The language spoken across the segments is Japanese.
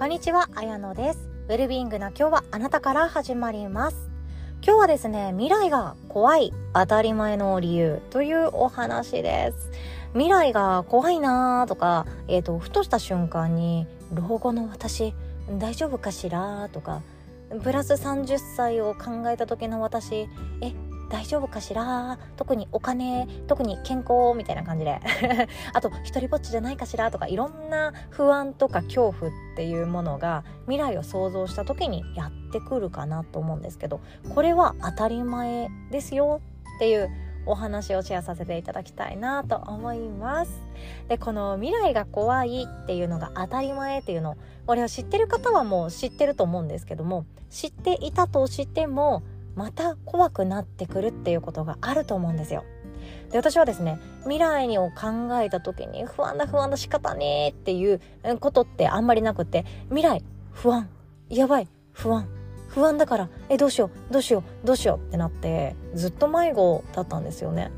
こんにちは、あやのです。ウェルビーイングな今日はあなたから始まります。今日はですね、未来が怖い当たり前の理由というお話です。未来が怖いなーとか、えっ、と、ふとした瞬間に、老後の私、大丈夫かしらとか、プラス30歳を考えた時の私、え、大丈夫かしら？特にお金特に健康みたいな感じで。あと一人ぼっちじゃないかしら？とかいろんな不安とか恐怖っていうものが未来を想像した時にやってくるかなと思うんですけどこれは当たり前ですよ。っていうお話をシェアさせていただきたいなと思います。でこの未来が怖いっていうのが当たり前っていうのこれを知ってる方はもう知ってると思うんですけども知っていたとしてもまた怖くなってくるっていうことがあると思うんですよ。で私はですね未来を考えた時に不安だ不安だ仕方ねーっていうことってあんまりなくて未来不安やばい不安不安だからえどうしようどうしようどうしようってなってずっと迷子だったんですよね。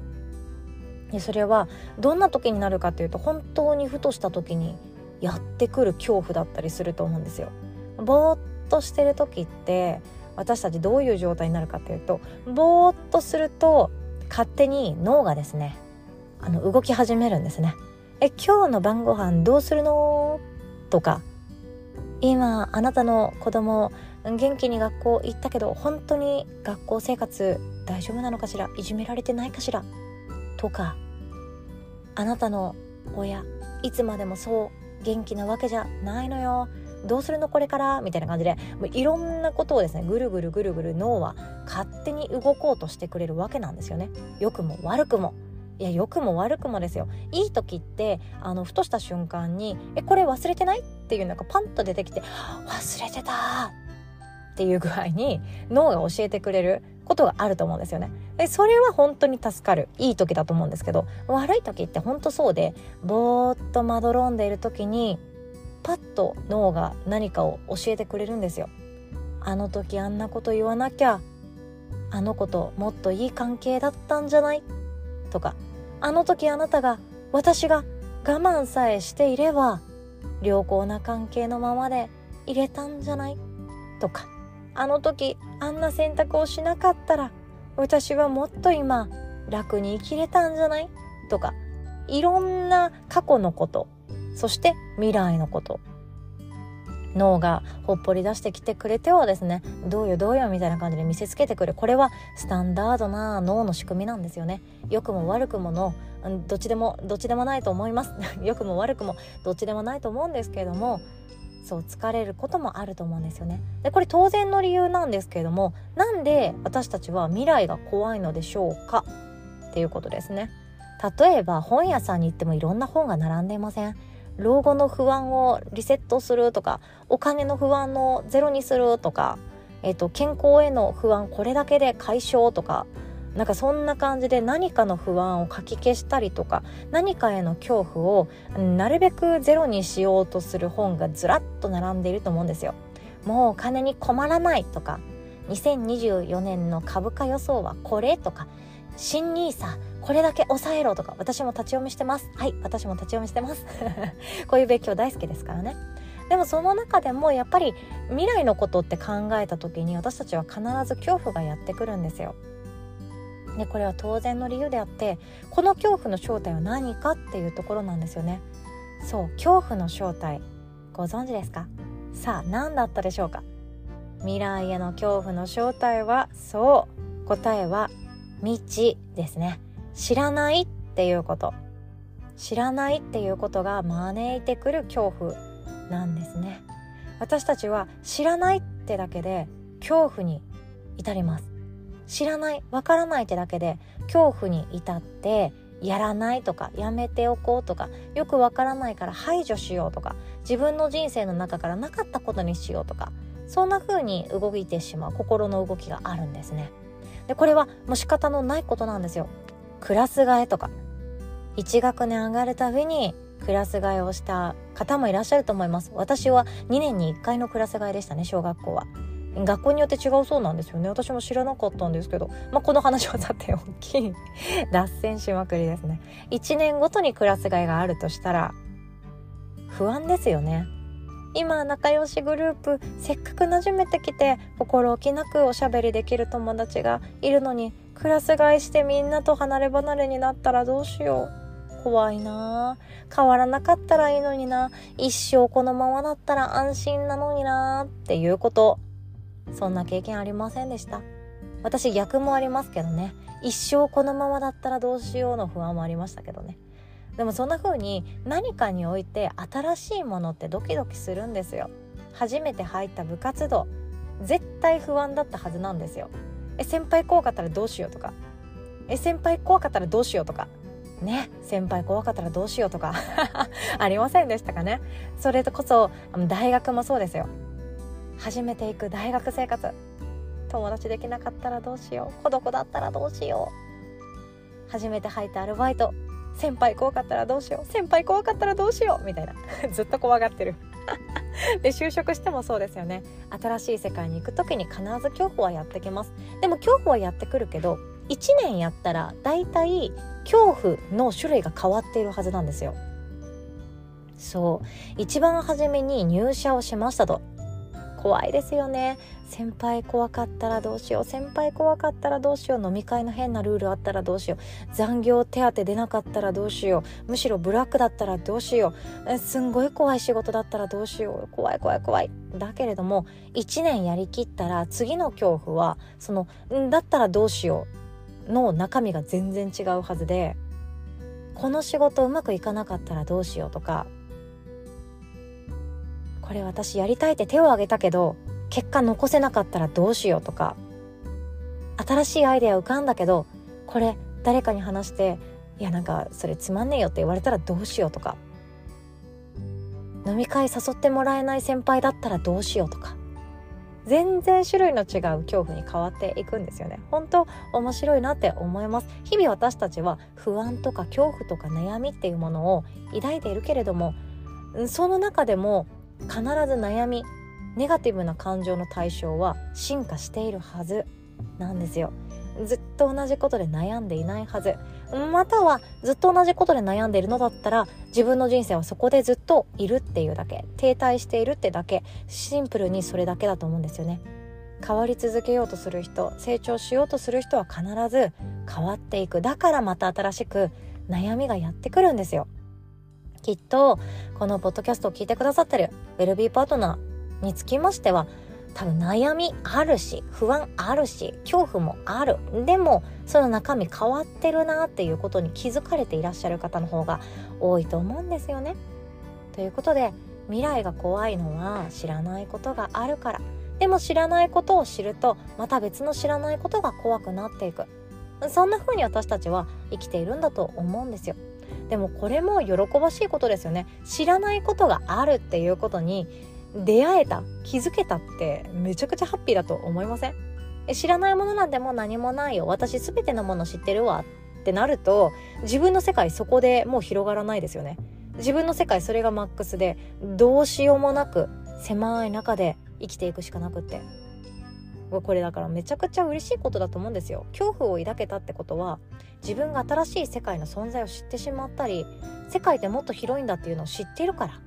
でそれはどんな時になるかっていうと本当にふとした時にやってくる恐怖だったりすると思うんですよ。ぼーっとしてる時って私たちどういう状態になるかっていうとぼーっとすると勝手に脳がですねあの動き始めるんですね。え今日の晩ご飯どうするの？とか今あなたの子供元気に学校行ったけど本当に学校生活大丈夫なのかしら？いじめられてないかしら？とかあなたの親いつまでもそう元気なわけじゃないのよ。どうするのこれから？みたいな感じでもういろんなことをですねぐるぐるぐるぐる脳は勝手に動こうとしてくれるわけなんですよね。良くも悪くも。いや良くも悪くもですよ。いい時ってあのふとした瞬間に「えこれ忘れてない?」っていうのがパンと出てきて「忘れてた!」っていう具合に脳が教えてくれることがあると思うんですよね。でそれは本当に助かる。いい時だと思うんですけど悪い時って本当そうでぼーっとまどろんでいる時にパッと脳が何かを教えてくれるんですよ。あの時あんなこと言わなきゃあの子ともっといい関係だったんじゃない？とかあの時あなたが私が我慢さえしていれば良好な関係のままで入れたんじゃない？とかあの時あんな選択をしなかったら私はもっと今楽に生きれたんじゃない？とかいろんな過去のことそして未来のこと。脳がほっぽり出してきてくれてはですねどうよどうよみたいな感じで見せつけてくる。これはスタンダードな脳の仕組みなんですよね。良くも悪くものどっちでもどっちでもないと思います。良くも悪くもどっちでもないと思うんですけれどもそう疲れることもあると思うんですよね。でこれ当然の理由なんですけれどもなんで私たちは未来が怖いのでしょうか？っていうことですね。例えば本屋さんに行ってもいろんな本が並んでいません。老後の不安をリセットするとかお金の不安をゼロにするとか、えーと、健康への不安これだけで解消とかなんかそんな感じで何かの不安をかき消したりとか何かへの恐怖をなるべくゼロにしようとする本がずらっと並んでいると思うんですよ。もうお金に困らないとか2024年の株価予想はこれとか新 NISA これだけ抑えろとか私も立ち読みしてます。はい私も立ち読みしてます。こういう勉強大好きですからね。でもその中でもやっぱり未来のことって考えた時に私たちは必ず恐怖がやってくるんですよ。でこれは当然の理由であってこの恐怖の正体は何かっていうところなんですよね。そう恐怖の正体。ご存知ですか？さあ何だったでしょうか？未来への恐怖の正体はそう答えは未知ですね。知らないっていうこと。知らないっていうことが招いてくる恐怖なんですね。私たちは知らないってだけで恐怖に至ります。知らないわからないってだけで恐怖に至ってやらないとかやめておこうとかよくわからないから排除しようとか自分の人生の中からなかったことにしようとかそんな風に動いてしまう心の動きがあるんですね。でこれはもう仕方のないことなんですよ。クラス替えとか。1学年上がるたびにクラス替えをした方もいらっしゃると思います。私は2年に1回のクラス替えでしたね小学校は。学校によって違うそうなんですよね。私も知らなかったんですけど、まあ、この話はさておき 脱線しまくりですね。1年ごとにクラス替えがあるとしたら不安ですよね。今仲良しグループせっかく馴染めてきて心置きなくおしゃべりできる友達がいるのにクラス替えしてみんなと離れ離れになったらどうしよう。怖いな。変わらなかったらいいのにな。一生このままだったら安心なのになっていうこと。そんな経験ありませんでした。私逆もありますけどね。一生このままだったらどうしようの不安もありましたけどね。でもそんな風に何かにおいて新しいものってドキドキするんですよ。初めて入った部活動。絶対不安だったはずなんですよ。え先輩怖かったらどうしようとか。え先輩怖かったらどうしようとか。ね先輩怖かったらどうしようとか。ありませんでしたかね。それこそ大学もそうですよ。初めて行く大学生活。友達できなかったらどうしよう。孤独だったらどうしよう。初めて入ったアルバイト。先輩怖かったらどうしよう。先輩怖かったらどうしよう。みたいな。ずっと怖がってる。で就職してもそうですよね。新しい世界に行く時に必ず恐怖はやってきます。でも恐怖はやってくるけど1年やったら大体恐怖の種類が変わっているはずなんですよ。そう。一番初めに入社をしましたと。怖いですよね。先輩怖かったらどうしよう。先輩怖かったらどうしよう。飲み会の変なルールあったらどうしよう。残業手当出なかったらどうしよう。むしろブラックだったらどうしよう。すんごい怖い仕事だったらどうしよう。怖い怖い怖いだけれども1年やりきったら次の恐怖はそのだったらどうしようの中身が全然違うはずでこの仕事うまくいかなかったらどうしようとかこれ私やりたいって手を挙げたけど結果残せなかったらどうしようとか新しいアイデア浮かんだけどこれ誰かに話していやなんかそれつまんねえよって言われたらどうしようとか飲み会誘ってもらえない先輩だったらどうしようとか全然種類の違う恐怖に変わっていくんですよね。本当面白いなって思います。日々私たちは不安とか恐怖とか悩みっていうものを抱いているけれどもその中でも必ず悩みネガティブな感情の対象は進化しているはず。なんですよ。ずっと同じことで悩んでいないはず。またはずっと同じことで悩んでいるのだったら自分の人生はそこでずっといるっていうだけ。停滞しているってだけ。シンプルにそれだけだと思うんですよね。変わり続けようとする人成長しようとする人は必ず変わっていく。だからまた新しく悩みがやってくるんですよ。きっとこのポッドキャストを聞いてくださってるウェルビーパートナーにつきましては多分悩みあるし不安あるし恐怖もあるでもその中身変わってるなっていうことに気づかれていらっしゃる方の方が多いと思うんですよね。ということで未来が怖いのは知らないことがあるからでも知らないことを知るとまた別の知らないことが怖くなっていくそんな風に私たちは生きているんだと思うんですよ。でもこれも喜ばしいことですよね知らないことがあるっていうことに出会えた気づけたってめちゃくちゃハッピーだと思いません？知らないものなんてもう何もないよ。私全てのもの知ってるわ。ってなると自分の世界そこでもう広がらないですよね。自分の世界それがマックスでどうしようもなく狭い中で生きていくしかなくって。これだからめちゃくちゃ嬉しいことだと思うんですよ。恐怖を抱けたってことは自分が新しい世界の存在を知ってしまったり世界ってもっと広いんだっていうのを知っているから。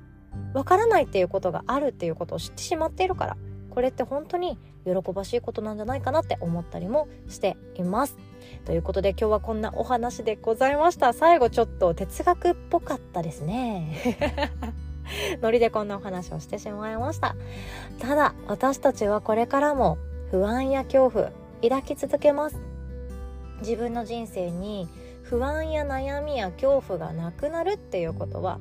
わからないっていうことがあるっていうことを知ってしまっているからこれって本当に喜ばしいことなんじゃないかなって思ったりもしています。ということで今日はこんなお話でございました。最後ちょっと哲学っぽかったですね。ノリでこんなお話をしてしまいました。ただ私たちはこれからも不安や恐怖抱き続けます。自分の人生に不安や悩みや恐怖がなくなるっていうことは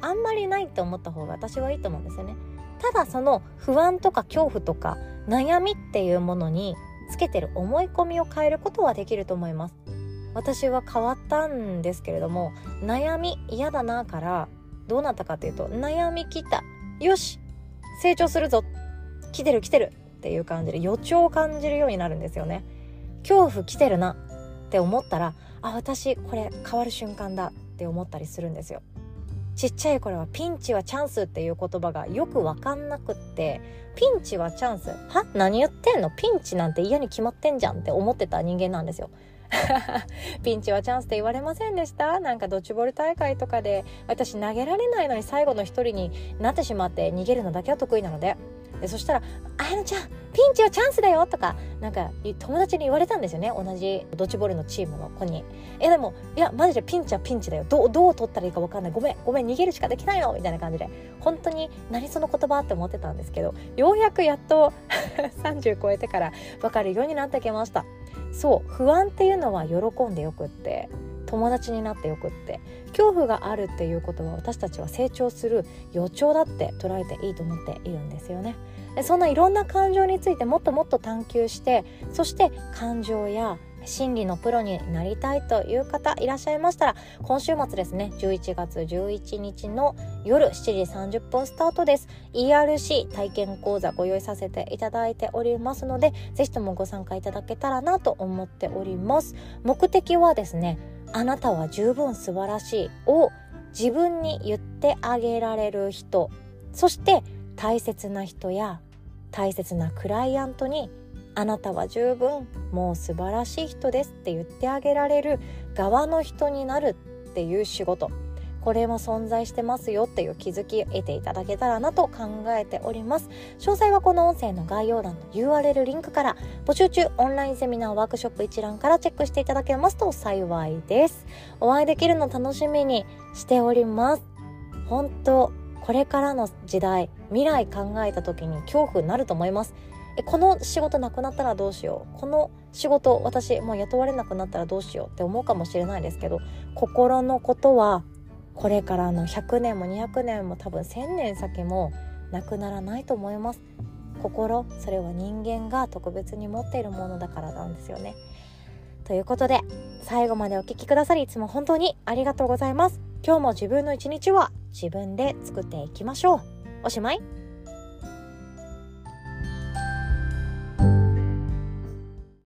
あんまりないって思った方が私はいいと思うんですよね。ただその不安とか恐怖とか悩みっていうものにつけてる思い込みを変えることはできると思います。私は変わったんですけれども悩み嫌だなからどうなったかというと悩みきた。よし成長するぞ。来てる来てるっていう感じで予兆を感じるようになるんですよね。恐怖来てるなって思ったらあ私これ変わる瞬間だって思ったりするんですよ。ちっちゃい頃はピンチはチャンスっていう言葉がよく分かんなくってピンチはチャンス。は？何言ってんの？ピンチなんて嫌に決まってんじゃんって思ってた人間なんですよ。ピンチはチャンスって言われませんでした？なんかドッジボール大会とかで私投げられないのに最後の一人になってしまって逃げるのだけは得意なので。でそしたら「あやのちゃんピンチはチャンスだよ」とかなんか友達に言われたんですよね同じドッジボールのチームの子に「えでもいやマジでピンチはピンチだよ。どうどう取ったらいいか分かんない。ごめんごめん逃げるしかできないの」みたいな感じで。本当に何その言葉って思ってたんですけどようやくやっと 30超えてから分かるようになってきました。そう不安っていうのは喜んでよくって。友達になってよくって恐怖があるっていうことは私たちは成長する予兆だって捉えていいと思っているんですよね。でそんないろんな感情についてもっともっと探求してそして感情や心理のプロになりたいという方いらっしゃいましたら今週末ですね11月11日の夜7時30分スタートです。ERC 体験講座ご用意させていただいておりますのでぜひともご参加いただけたらなと思っております。目的はですねあなたは十分素晴らしいを自分に言ってあげられる人。そして大切な人や大切なクライアントにあなたは十分もう素晴らしい人ですって言ってあげられる側の人になるっていう仕事。これも存在してますよっていう気づき得ていただけたらなと考えております。詳細はこの音声の概要欄の URL リンクから募集中オンラインセミナーワークショップ一覧からチェックしていただけますと幸いです。お会いできるの楽しみにしております。本当これからの時代未来考えた時に恐怖になると思います。えこの仕事なくなったらどうしよう。この仕事私もう雇われなくなったらどうしようって思うかもしれないですけど心のことはこれからの100年も200年も多分1000年先もなくならないと思います。心それは人間が特別に持っているものだからなんですよね。ということで最後までお聴きくださりいつも本当にありがとうございます。今日も自分の一日は自分で作っていきましょう。おしまい。